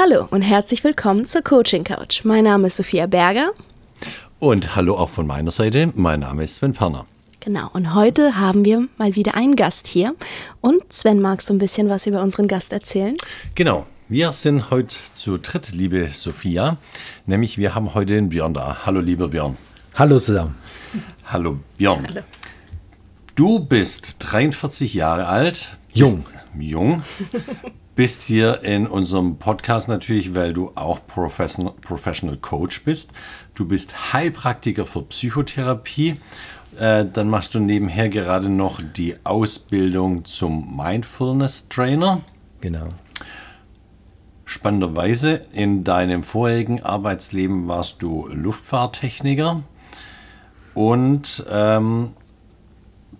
Hallo und herzlich willkommen zur Coaching Couch. Mein Name ist Sophia Berger. Und hallo auch von meiner Seite. Mein Name ist Sven Perner. Genau, und heute haben wir mal wieder einen Gast hier. Und Sven, magst du ein bisschen was über unseren Gast erzählen? Genau, wir sind heute zu dritt, liebe Sophia. Nämlich wir haben heute den Björn da. Hallo, lieber Björn. Hallo zusammen. Hallo, Björn. Hallo. Du bist 43 Jahre alt. Jung. Jung. Bist hier in unserem Podcast natürlich, weil du auch Professional, Professional Coach bist. Du bist Heilpraktiker für Psychotherapie. Äh, dann machst du nebenher gerade noch die Ausbildung zum Mindfulness Trainer. Genau. Spannenderweise, in deinem vorherigen Arbeitsleben warst du Luftfahrttechniker und ähm,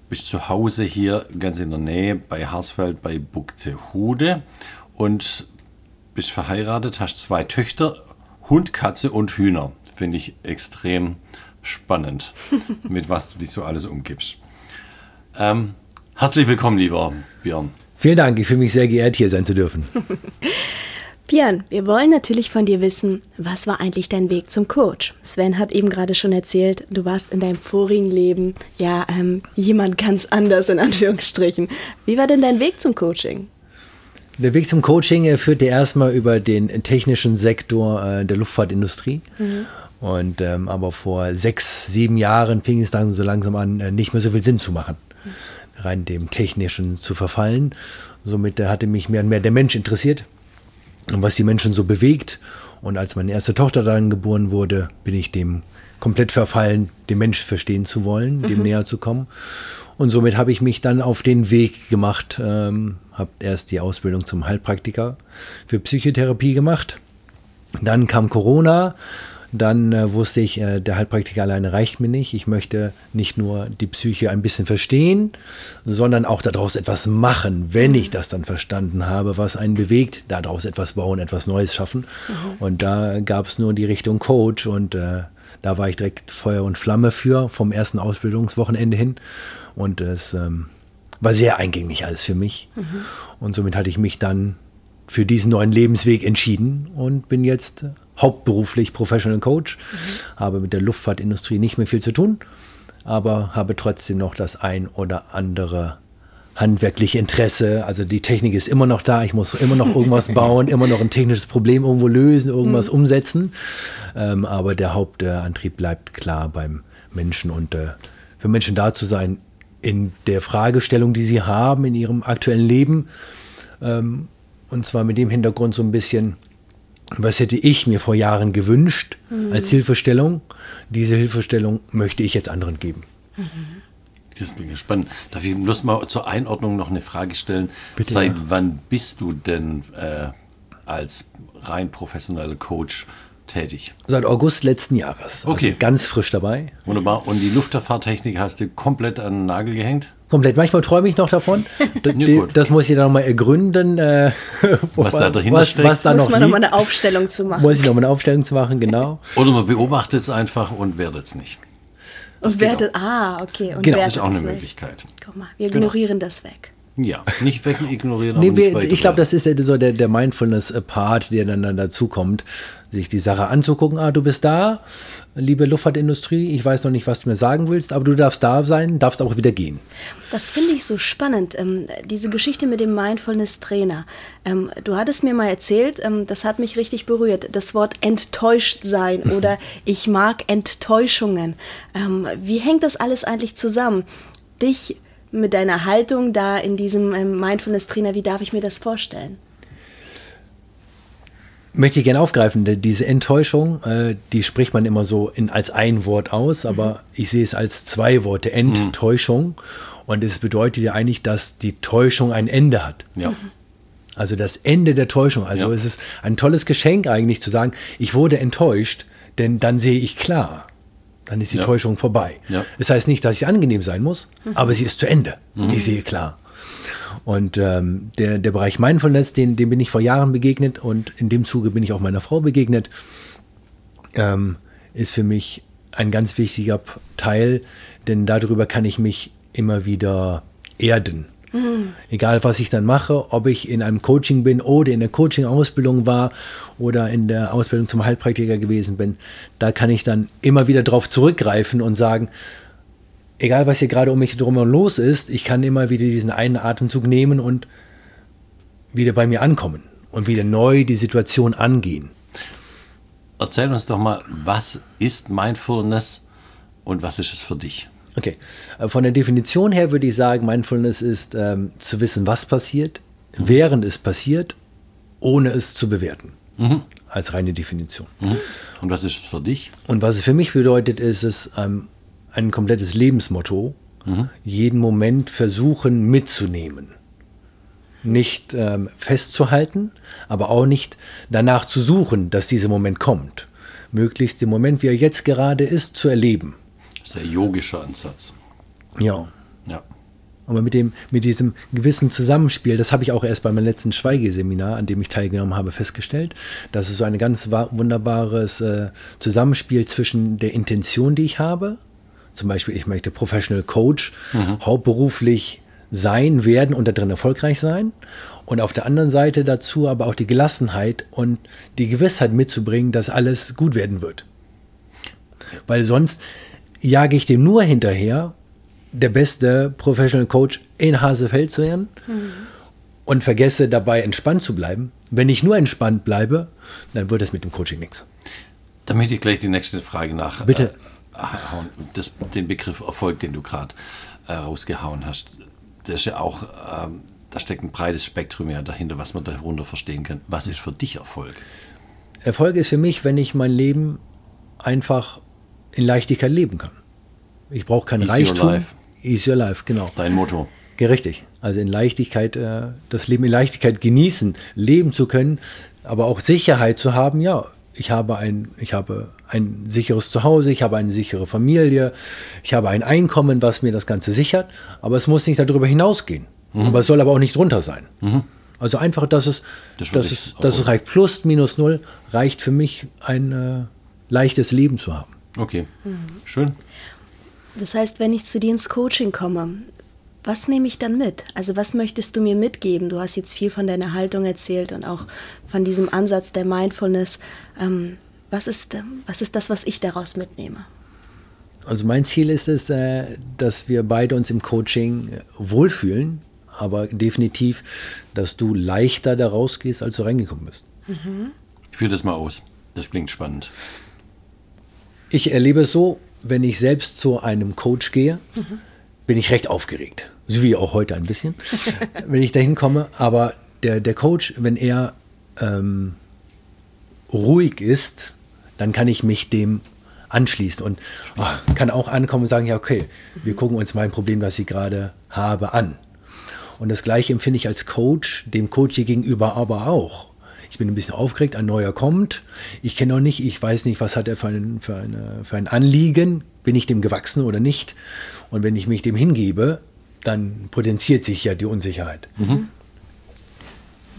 bist zu Hause hier ganz in der Nähe bei Harsfeld bei Buxtehude und bist verheiratet, hast zwei Töchter, Hund, Katze und Hühner. Finde ich extrem spannend, mit was du dich so alles umgibst. Ähm, herzlich willkommen, lieber Björn. Vielen Dank, ich fühle mich sehr geehrt, hier sein zu dürfen. Björn, wir wollen natürlich von dir wissen, was war eigentlich dein Weg zum Coach? Sven hat eben gerade schon erzählt, du warst in deinem vorigen Leben ja ähm, jemand ganz anders in Anführungsstrichen. Wie war denn dein Weg zum Coaching? Der Weg zum Coaching führte erstmal über den technischen Sektor äh, der Luftfahrtindustrie. Mhm. Und ähm, aber vor sechs, sieben Jahren fing es dann so langsam an, äh, nicht mehr so viel Sinn zu machen, mhm. rein dem Technischen zu verfallen. Somit äh, hatte mich mehr und mehr der Mensch interessiert und was die Menschen so bewegt. Und als meine erste Tochter dann geboren wurde, bin ich dem komplett verfallen, den Mensch verstehen zu wollen, dem mhm. näher zu kommen. Und somit habe ich mich dann auf den Weg gemacht, ähm, habe erst die Ausbildung zum Heilpraktiker für Psychotherapie gemacht. Dann kam Corona dann äh, wusste ich, äh, der Heilpraktiker alleine reicht mir nicht. Ich möchte nicht nur die Psyche ein bisschen verstehen, sondern auch daraus etwas machen, wenn ich das dann verstanden habe, was einen bewegt, daraus etwas bauen, etwas Neues schaffen. Mhm. Und da gab es nur die Richtung Coach und äh, da war ich direkt Feuer und Flamme für, vom ersten Ausbildungswochenende hin. Und es ähm, war sehr eingängig alles für mich. Mhm. Und somit hatte ich mich dann für diesen neuen Lebensweg entschieden und bin jetzt hauptberuflich Professional Coach, mhm. habe mit der Luftfahrtindustrie nicht mehr viel zu tun, aber habe trotzdem noch das ein oder andere handwerkliche Interesse. Also die Technik ist immer noch da, ich muss immer noch irgendwas bauen, immer noch ein technisches Problem irgendwo lösen, irgendwas mhm. umsetzen. Ähm, aber der Hauptantrieb bleibt klar beim Menschen und äh, für Menschen da zu sein in der Fragestellung, die sie haben in ihrem aktuellen Leben. Ähm, und zwar mit dem Hintergrund so ein bisschen, was hätte ich mir vor Jahren gewünscht mhm. als Hilfestellung? Diese Hilfestellung möchte ich jetzt anderen geben. Mhm. Das klingt spannend. Darf ich bloß mal zur Einordnung noch eine Frage stellen? Bitte, Seit ja. wann bist du denn äh, als rein professioneller Coach tätig? Seit August letzten Jahres. Okay. Also ganz frisch dabei. Wunderbar. Und die Luftfahrttechnik hast du komplett an den Nagel gehängt? Komplett. Manchmal träume ich noch davon. ja, das muss ich dann nochmal ergründen. Äh, was da dahinter was, steckt. Was da muss noch man nochmal eine Aufstellung zu machen. Muss ich nochmal eine Aufstellung zu machen, genau. Oder man beobachtet es einfach und werdet es nicht. Das und wertet, ah, okay. Und genau. Das ist auch eine Möglichkeit. Guck mal, wir genau. ignorieren das weg. Ja, nicht weg ignorieren. Nee, wir, ich glaube, das ist so der, der Mindfulness-Part, der dann, dann dazu kommt, sich die Sache anzugucken. Ah, du bist da, liebe Luftfahrtindustrie, ich weiß noch nicht, was du mir sagen willst, aber du darfst da sein, darfst auch wieder gehen. Das finde ich so spannend, ähm, diese Geschichte mit dem Mindfulness-Trainer. Ähm, du hattest mir mal erzählt, ähm, das hat mich richtig berührt, das Wort enttäuscht sein oder ich mag Enttäuschungen. Ähm, wie hängt das alles eigentlich zusammen? Dich mit deiner Haltung da in diesem ähm, Mindfulness-Trainer, wie darf ich mir das vorstellen? Möchte ich gerne aufgreifen, diese Enttäuschung, äh, die spricht man immer so in, als ein Wort aus, aber mhm. ich sehe es als zwei Worte, Enttäuschung. Mhm. Und es bedeutet ja eigentlich, dass die Täuschung ein Ende hat. Ja. Also das Ende der Täuschung. Also ja. es ist ein tolles Geschenk eigentlich zu sagen, ich wurde enttäuscht, denn dann sehe ich klar dann ist die ja. Täuschung vorbei. Ja. Das heißt nicht, dass sie angenehm sein muss, mhm. aber sie ist zu Ende. Mhm. Ich sehe klar. Und ähm, der, der Bereich Mindfulness, den, dem bin ich vor Jahren begegnet und in dem Zuge bin ich auch meiner Frau begegnet, ähm, ist für mich ein ganz wichtiger Teil, denn darüber kann ich mich immer wieder erden. Egal, was ich dann mache, ob ich in einem Coaching bin oder in der Coaching-Ausbildung war oder in der Ausbildung zum Heilpraktiker gewesen bin, da kann ich dann immer wieder darauf zurückgreifen und sagen, egal was hier gerade um mich drum los ist, ich kann immer wieder diesen einen Atemzug nehmen und wieder bei mir ankommen und wieder neu die Situation angehen. Erzähl uns doch mal, was ist Mindfulness und was ist es für dich? Okay, äh, von der Definition her würde ich sagen, Mindfulness ist ähm, zu wissen, was passiert, mhm. während es passiert, ohne es zu bewerten. Mhm. Als reine Definition. Mhm. Und was ist es für dich? Und was es für mich bedeutet, ist es ähm, ein komplettes Lebensmotto, mhm. jeden Moment versuchen mitzunehmen. Nicht ähm, festzuhalten, aber auch nicht danach zu suchen, dass dieser Moment kommt. Möglichst den Moment, wie er jetzt gerade ist, zu erleben. Sehr yogischer Ansatz. Ja. Ja. Aber mit, dem, mit diesem gewissen Zusammenspiel, das habe ich auch erst bei meinem letzten Schweigeseminar, an dem ich teilgenommen habe, festgestellt, dass es so ein ganz wunderbares äh, Zusammenspiel zwischen der Intention, die ich habe, zum Beispiel ich möchte Professional Coach, mhm. hauptberuflich sein, werden und darin erfolgreich sein. Und auf der anderen Seite dazu aber auch die Gelassenheit und die Gewissheit mitzubringen, dass alles gut werden wird. Weil sonst jage ich dem nur hinterher, der beste Professional Coach in Hasefeld zu werden mhm. und vergesse dabei entspannt zu bleiben. Wenn ich nur entspannt bleibe, dann wird es mit dem Coaching nichts. Damit ich gleich die nächste Frage nach. Bitte. Äh, das, den Begriff Erfolg, den du gerade äh, rausgehauen hast, das ist ja auch, äh, da steckt ein breites Spektrum ja dahinter, was man darunter verstehen kann. Was ist für dich Erfolg? Erfolg ist für mich, wenn ich mein Leben einfach in Leichtigkeit leben kann. Ich brauche kein Easy Reichtum. Your life. Easy your life, genau. Dein Motto. Richtig. Also in Leichtigkeit, äh, das Leben in Leichtigkeit genießen, leben zu können, aber auch Sicherheit zu haben. Ja, ich habe ein, ich habe ein sicheres Zuhause, ich habe eine sichere Familie, ich habe ein Einkommen, was mir das Ganze sichert, aber es muss nicht darüber hinausgehen. Mhm. Aber es soll aber auch nicht drunter sein. Mhm. Also einfach, dass es, das dass es, dass es reicht. Plus, minus null reicht für mich, ein äh, leichtes Leben zu haben. Okay, mhm. schön. Das heißt, wenn ich zu dir ins Coaching komme, was nehme ich dann mit? Also was möchtest du mir mitgeben? Du hast jetzt viel von deiner Haltung erzählt und auch von diesem Ansatz der Mindfulness. Ähm, was, ist, was ist das, was ich daraus mitnehme? Also mein Ziel ist es, äh, dass wir beide uns im Coaching wohlfühlen, aber definitiv, dass du leichter da rausgehst, als du reingekommen bist. Mhm. Ich führe das mal aus. Das klingt spannend. Ich erlebe es so, wenn ich selbst zu einem Coach gehe, mhm. bin ich recht aufgeregt. So wie auch heute ein bisschen, wenn ich da hinkomme. Aber der, der Coach, wenn er ähm, ruhig ist, dann kann ich mich dem anschließen und oh, kann auch ankommen und sagen, ja, okay, wir gucken uns mein Problem, das ich gerade habe, an. Und das Gleiche empfinde ich als Coach, dem Coach gegenüber aber auch ich bin ein bisschen aufgeregt, ein neuer kommt, ich kenne noch nicht, ich weiß nicht, was hat er für ein, für, eine, für ein Anliegen, bin ich dem gewachsen oder nicht. Und wenn ich mich dem hingebe, dann potenziert sich ja die Unsicherheit. Mhm.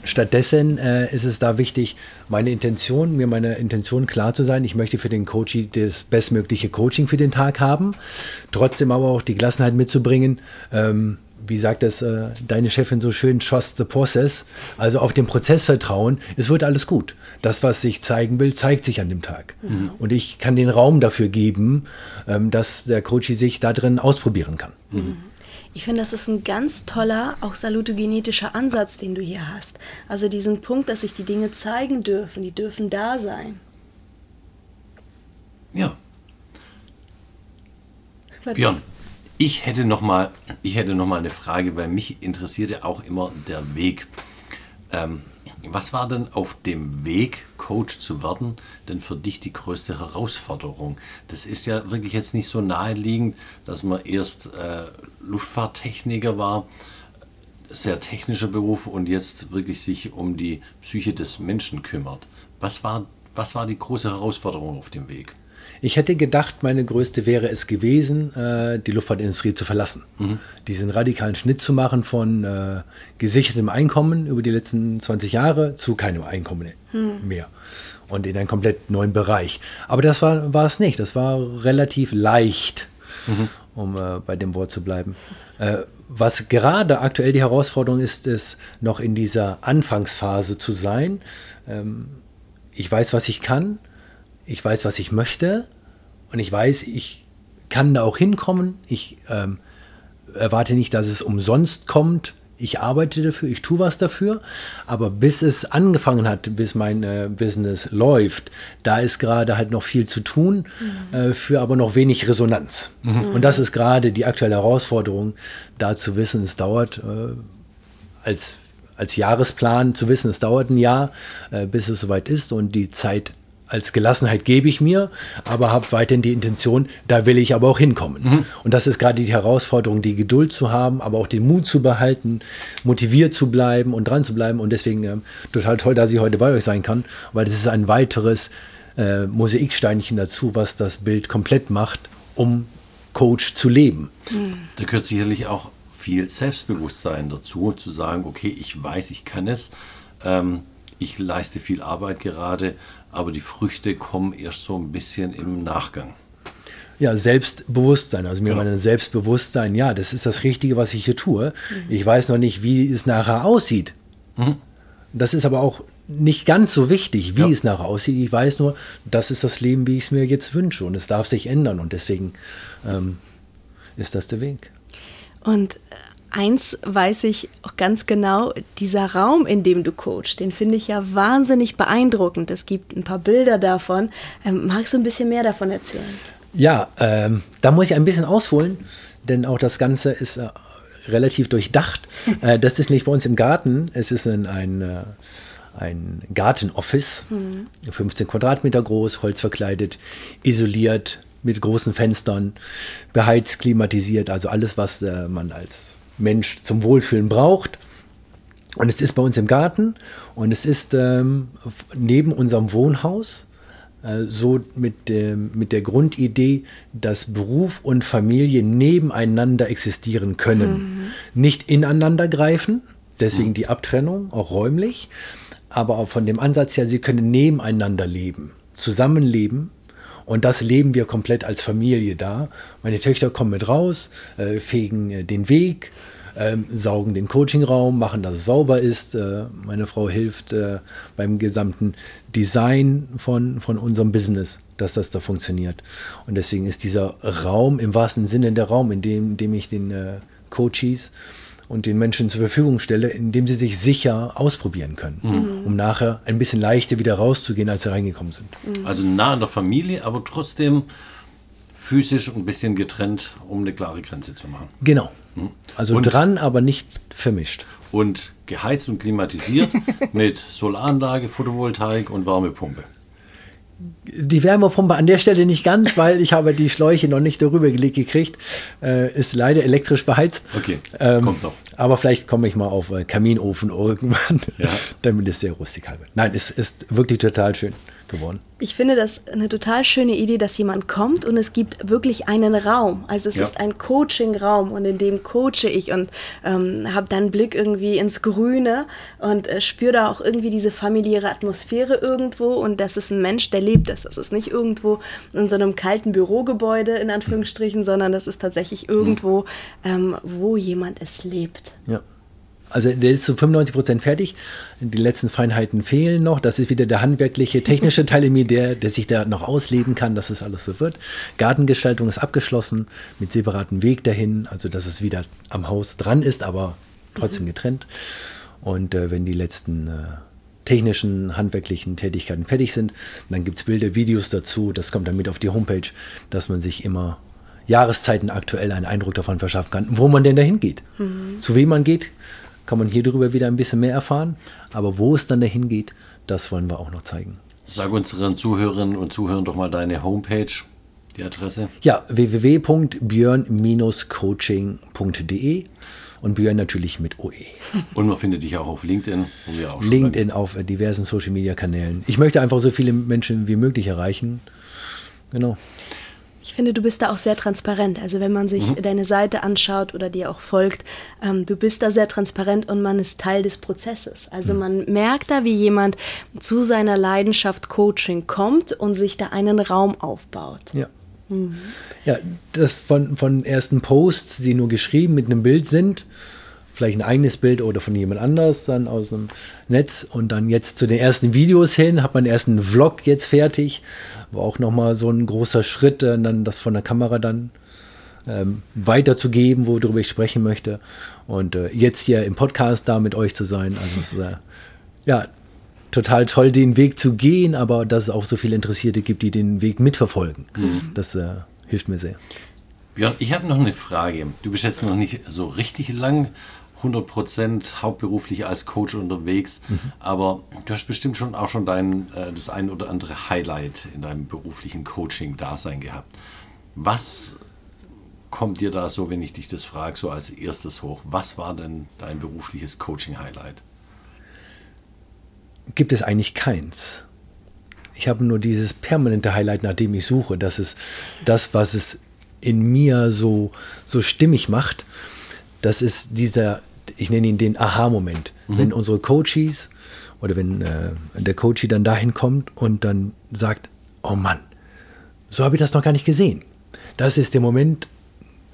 Stattdessen äh, ist es da wichtig, meine Intention, mir meine Intention klar zu sein. Ich möchte für den Coach das bestmögliche Coaching für den Tag haben. Trotzdem aber auch die Gelassenheit mitzubringen, ähm, wie sagt es äh, deine Chefin so schön, trust the process, also auf den Prozess vertrauen, es wird alles gut. Das, was sich zeigen will, zeigt sich an dem Tag. Mhm. Und ich kann den Raum dafür geben, ähm, dass der Coach sich da drin ausprobieren kann. Mhm. Ich finde, das ist ein ganz toller, auch salutogenetischer Ansatz, den du hier hast. Also diesen Punkt, dass sich die Dinge zeigen dürfen, die dürfen da sein. Ja. Björn, ich hätte noch mal, ich hätte noch mal eine Frage, weil mich interessierte auch immer der Weg. Ähm, was war denn auf dem Weg, Coach zu werden, denn für dich die größte Herausforderung? Das ist ja wirklich jetzt nicht so naheliegend, dass man erst äh, Luftfahrttechniker war, sehr technischer Beruf und jetzt wirklich sich um die Psyche des Menschen kümmert. Was war, was war die große Herausforderung auf dem Weg? Ich hätte gedacht, meine größte wäre es gewesen, äh, die Luftfahrtindustrie zu verlassen. Mhm. Diesen radikalen Schnitt zu machen von äh, gesichertem Einkommen über die letzten 20 Jahre zu keinem Einkommen mhm. mehr. Und in einen komplett neuen Bereich. Aber das war, war es nicht. Das war relativ leicht. Mhm. um äh, bei dem Wort zu bleiben. Äh, was gerade aktuell die Herausforderung ist, ist noch in dieser Anfangsphase zu sein. Ähm, ich weiß, was ich kann, ich weiß, was ich möchte und ich weiß, ich kann da auch hinkommen. Ich ähm, erwarte nicht, dass es umsonst kommt. Ich arbeite dafür, ich tue was dafür, aber bis es angefangen hat, bis mein äh, Business läuft, da ist gerade halt noch viel zu tun, mhm. äh, für aber noch wenig Resonanz. Mhm. Und das ist gerade die aktuelle Herausforderung, da zu wissen, es dauert äh, als als Jahresplan zu wissen, es dauert ein Jahr, äh, bis es soweit ist und die Zeit als Gelassenheit gebe ich mir, aber habe weiterhin die Intention, da will ich aber auch hinkommen. Mhm. Und das ist gerade die Herausforderung, die Geduld zu haben, aber auch den Mut zu behalten, motiviert zu bleiben und dran zu bleiben. Und deswegen äh, total toll, dass ich heute bei euch sein kann, weil das ist ein weiteres äh, Mosaiksteinchen dazu, was das Bild komplett macht, um Coach zu leben. Mhm. Da gehört sicherlich auch viel Selbstbewusstsein dazu, zu sagen, okay, ich weiß, ich kann es. Ähm, ich leiste viel Arbeit gerade, aber die Früchte kommen erst so ein bisschen im Nachgang. Ja, Selbstbewusstsein, also mir ja. mein Selbstbewusstsein, ja, das ist das Richtige, was ich hier tue. Mhm. Ich weiß noch nicht, wie es nachher aussieht. Mhm. Das ist aber auch nicht ganz so wichtig, wie ja. es nachher aussieht. Ich weiß nur, das ist das Leben, wie ich es mir jetzt wünsche und es darf sich ändern und deswegen ähm, ist das der Weg. Und eins weiß ich auch ganz genau, dieser Raum, in dem du coachst, den finde ich ja wahnsinnig beeindruckend. Es gibt ein paar Bilder davon. Ähm, magst du ein bisschen mehr davon erzählen? Ja, ähm, da muss ich ein bisschen ausholen, denn auch das Ganze ist äh, relativ durchdacht. äh, das ist nicht bei uns im Garten, es ist in ein, äh, ein Gartenoffice, mhm. 15 Quadratmeter groß, holzverkleidet, isoliert, mit großen Fenstern, beheizt, klimatisiert, also alles, was äh, man als Mensch zum Wohlfühlen braucht. Und es ist bei uns im Garten und es ist ähm, neben unserem Wohnhaus äh, so mit, dem, mit der Grundidee, dass Beruf und Familie nebeneinander existieren können. Mhm. Nicht ineinander greifen, deswegen die Abtrennung, auch räumlich, aber auch von dem Ansatz her, sie können nebeneinander leben, zusammenleben und das leben wir komplett als Familie da. Meine Töchter kommen mit raus, äh, fegen äh, den Weg, äh, saugen den Coachingraum, machen, dass es sauber ist. Äh, meine Frau hilft äh, beim gesamten Design von, von unserem Business, dass das da funktioniert. Und deswegen ist dieser Raum im wahrsten Sinne der Raum, in dem, in dem ich den äh, Coaches und den Menschen zur Verfügung stelle, indem sie sich sicher ausprobieren können, mhm. um nachher ein bisschen leichter wieder rauszugehen, als sie reingekommen sind. Mhm. Also nah an der Familie, aber trotzdem physisch ein bisschen getrennt, um eine klare Grenze zu machen. Genau. Mhm. Also und, dran, aber nicht vermischt. Und geheizt und klimatisiert mit Solaranlage, Photovoltaik und Wärmepumpe die Wärmepumpe an der Stelle nicht ganz, weil ich habe die Schläuche noch nicht darüber gelegt gekriegt. Äh, ist leider elektrisch beheizt. Okay, ähm, kommt doch. Aber vielleicht komme ich mal auf äh, Kaminofen irgendwann, ja. damit es sehr rustikal wird. Nein, es ist wirklich total schön geworden. Ich finde das eine total schöne Idee, dass jemand kommt und es gibt wirklich einen Raum. Also es ja. ist ein Coaching-Raum und in dem coache ich und ähm, habe dann Blick irgendwie ins Grüne und äh, spüre da auch irgendwie diese familiäre Atmosphäre irgendwo und das ist ein Mensch, der lebt das. Das ist nicht irgendwo in so einem kalten Bürogebäude in Anführungsstrichen, sondern das ist tatsächlich irgendwo, ähm, wo jemand es lebt. Ja. Also der ist zu 95 Prozent fertig. Die letzten Feinheiten fehlen noch. Das ist wieder der handwerkliche, technische Teil in mir, der, der sich da noch ausleben kann, dass es alles so wird. Gartengestaltung ist abgeschlossen mit separatem Weg dahin, also dass es wieder am Haus dran ist, aber trotzdem getrennt. Und äh, wenn die letzten äh, technischen, handwerklichen Tätigkeiten fertig sind, dann gibt es Bilder, Videos dazu. Das kommt dann mit auf die Homepage, dass man sich immer Jahreszeiten aktuell einen Eindruck davon verschaffen kann, wo man denn dahin geht. Mhm. Zu wem man geht, kann man hier drüber wieder ein bisschen mehr erfahren. Aber wo es dann dahin geht, das wollen wir auch noch zeigen. Sag unseren Zuhörerinnen und Zuhörern doch mal deine Homepage, die Adresse. Ja, www.björn-coaching.de und Björn natürlich mit OE. Und man findet dich auch auf LinkedIn, wo wir auch LinkedIn auf diversen Social Media Kanälen. Ich möchte einfach so viele Menschen wie möglich erreichen. Genau. Ich finde, du bist da auch sehr transparent. Also wenn man sich mhm. deine Seite anschaut oder dir auch folgt, ähm, du bist da sehr transparent und man ist Teil des Prozesses. Also mhm. man merkt da, wie jemand zu seiner Leidenschaft Coaching kommt und sich da einen Raum aufbaut. Ja. Ja, das von, von ersten Posts, die nur geschrieben mit einem Bild sind, vielleicht ein eigenes Bild oder von jemand anders dann aus dem Netz und dann jetzt zu den ersten Videos hin, hat man erst einen Vlog jetzt fertig, war auch nochmal so ein großer Schritt, äh, dann das von der Kamera dann ähm, weiterzugeben, worüber ich sprechen möchte und äh, jetzt hier im Podcast da mit euch zu sein, also es ist äh, ja total toll, den Weg zu gehen, aber dass es auch so viele Interessierte gibt, die den Weg mitverfolgen. Das äh, hilft mir sehr. Björn, ich habe noch eine Frage. Du bist jetzt noch nicht so richtig lang 100% hauptberuflich als Coach unterwegs, aber du hast bestimmt schon auch schon dein, äh, das ein oder andere Highlight in deinem beruflichen Coaching-Dasein gehabt. Was kommt dir da so, wenn ich dich das frage, so als erstes hoch? Was war denn dein berufliches Coaching-Highlight? gibt es eigentlich keins. Ich habe nur dieses permanente Highlight, nach dem ich suche. Das ist das, was es in mir so, so stimmig macht. Das ist dieser, ich nenne ihn den Aha-Moment. Wenn unsere Coaches oder wenn äh, der Coachie dann dahin kommt und dann sagt, oh Mann, so habe ich das noch gar nicht gesehen. Das ist der Moment,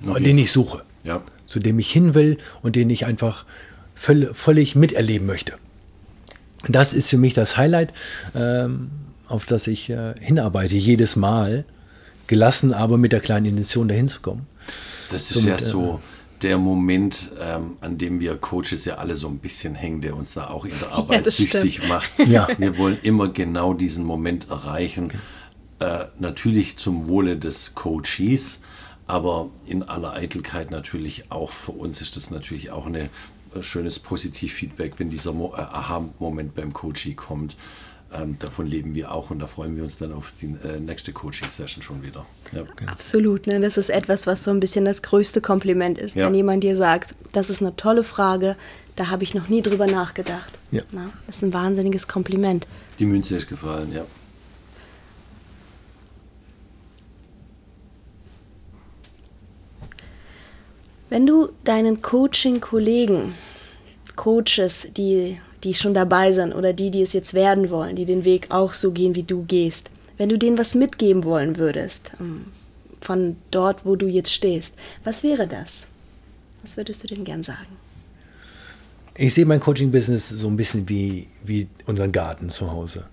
Okay. den ich suche, Ja. zu dem ich hin will und den ich einfach völ völlig miterleben möchte. Das ist für mich das Highlight, ähm, auf das ich äh, hinarbeite, jedes Mal. Gelassen, aber mit der kleinen Intention dahin zu kommen. Das ist Somit, ja so der Moment, ähm, an dem wir Coaches ja alle so ein bisschen hängen, der uns da auch in der Arbeit das süchtig macht. Ja. Wir wollen immer genau diesen Moment erreichen. Äh, natürlich zum Wohle des Coaches, aber in aller Eitelkeit natürlich auch für uns ist das natürlich auch ein schönes Positivfeedback, wenn dieser Mo äh, Aha-Moment beim Coachee kommt. Ähm, davon leben wir auch und da freuen wir uns dann auf die äh, nächste Coaching-Session schon wieder. Ja. Absolut, ne? das ist etwas, was so ein bisschen das größte Kompliment ist, Ja. wenn jemand dir sagt, das ist eine tolle Frage, da habe ich noch nie drüber nachgedacht. Ja. Na, das ist ein wahnsinniges Kompliment. Die Münze ist gefallen, ja. Wenn du deinen Coaching-Kollegen, Coaches, die, die schon dabei sind oder die, die es jetzt werden wollen, die den Weg auch so gehen, wie du gehst, wenn du denen was mitgeben wollen würdest, ähm, von dort, wo du jetzt stehst, was wäre das? Was würdest du denen gern sagen? Ich sehe mein Coaching-Business so ein bisschen wie, wie unseren Garten zu Hause.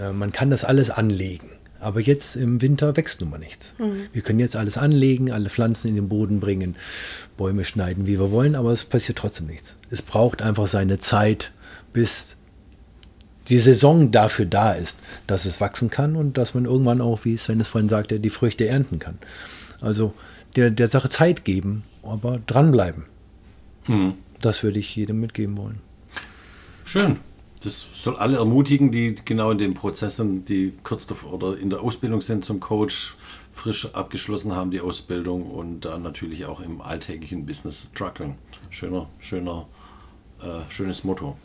Äh, man kann das alles anlegen, aber jetzt im Winter wächst nun mal nichts. Wir können jetzt alles anlegen, alle Pflanzen in den Boden bringen, Bäume schneiden, wie wir wollen, aber es passiert trotzdem nichts. Es braucht einfach seine Zeit, bis die Saison dafür da ist, dass es wachsen kann und dass man irgendwann auch, wie Sven es vorhin sagte, die Früchte ernten kann. Also der, der Sache Zeit geben, aber dranbleiben. Das würde ich jedem mitgeben wollen. Schön. Das soll alle ermutigen, die genau in den Prozessen, die kurz davor oder in der Ausbildung sind zum Coach, frisch abgeschlossen haben die Ausbildung und dann natürlich auch im alltäglichen Business strugglen. Schöner, schöner, äh, schönes Motto.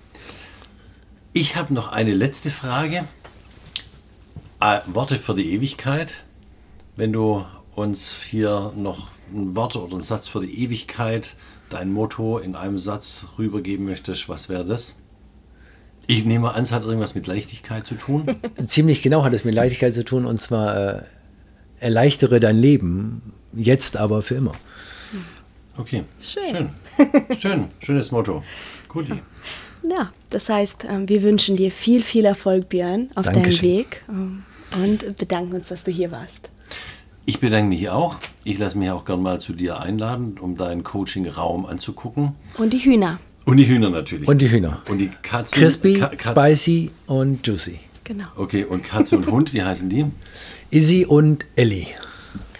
Ich habe noch eine letzte Frage. Äh, Worte für die Ewigkeit. Wenn du uns hier noch ein Wort oder einen Satz für die Ewigkeit, dein Motto in einem Satz rübergeben möchtest, was wäre das? Ich nehme an, es hat irgendwas mit Leichtigkeit zu tun. Ziemlich genau hat es mit Leichtigkeit zu tun und zwar äh, erleichtere dein Leben, jetzt aber für immer. Okay. Schön. Schön. Schön. Schönes Motto. Guti. Ja, das heißt, ähm, wir wünschen dir viel, viel Erfolg, Björn, auf deinem. Weg ähm, und bedanken uns, dass du hier warst. Ich bedanke mich auch. Ich lasse mich auch gern mal zu dir einladen, um deinen Coaching-Raum anzugucken. Und die Hühner, Und die Hühner natürlich. Und die Hühner. Und die Katzen. Crispy, Ka- Katz- spicy und juicy. genau. Okay, und Katze und Hund, wie heißen die? Izzy und Ellie.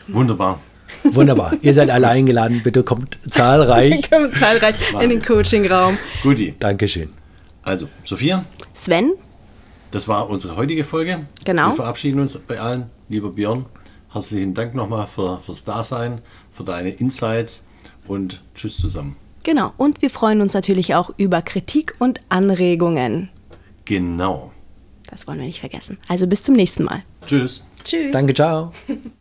Wunderbar. Wunderbar. Ihr seid alle eingeladen. Bitte kommt zahlreich. Kommen zahlreich in den Coaching-Raum. Guti. Dankeschön. Also, Sophia, Sven, das war unsere heutige Folge. Genau. Wir verabschieden uns bei allen. Lieber Björn, herzlichen Dank nochmal für, fürs Dasein, für deine Insights und tschüss zusammen. genau. Und wir freuen uns natürlich auch über Kritik und Anregungen. Genau. Das wollen wir nicht vergessen. Also bis zum nächsten Mal. Tschüss. Tschüss. Danke, ciao.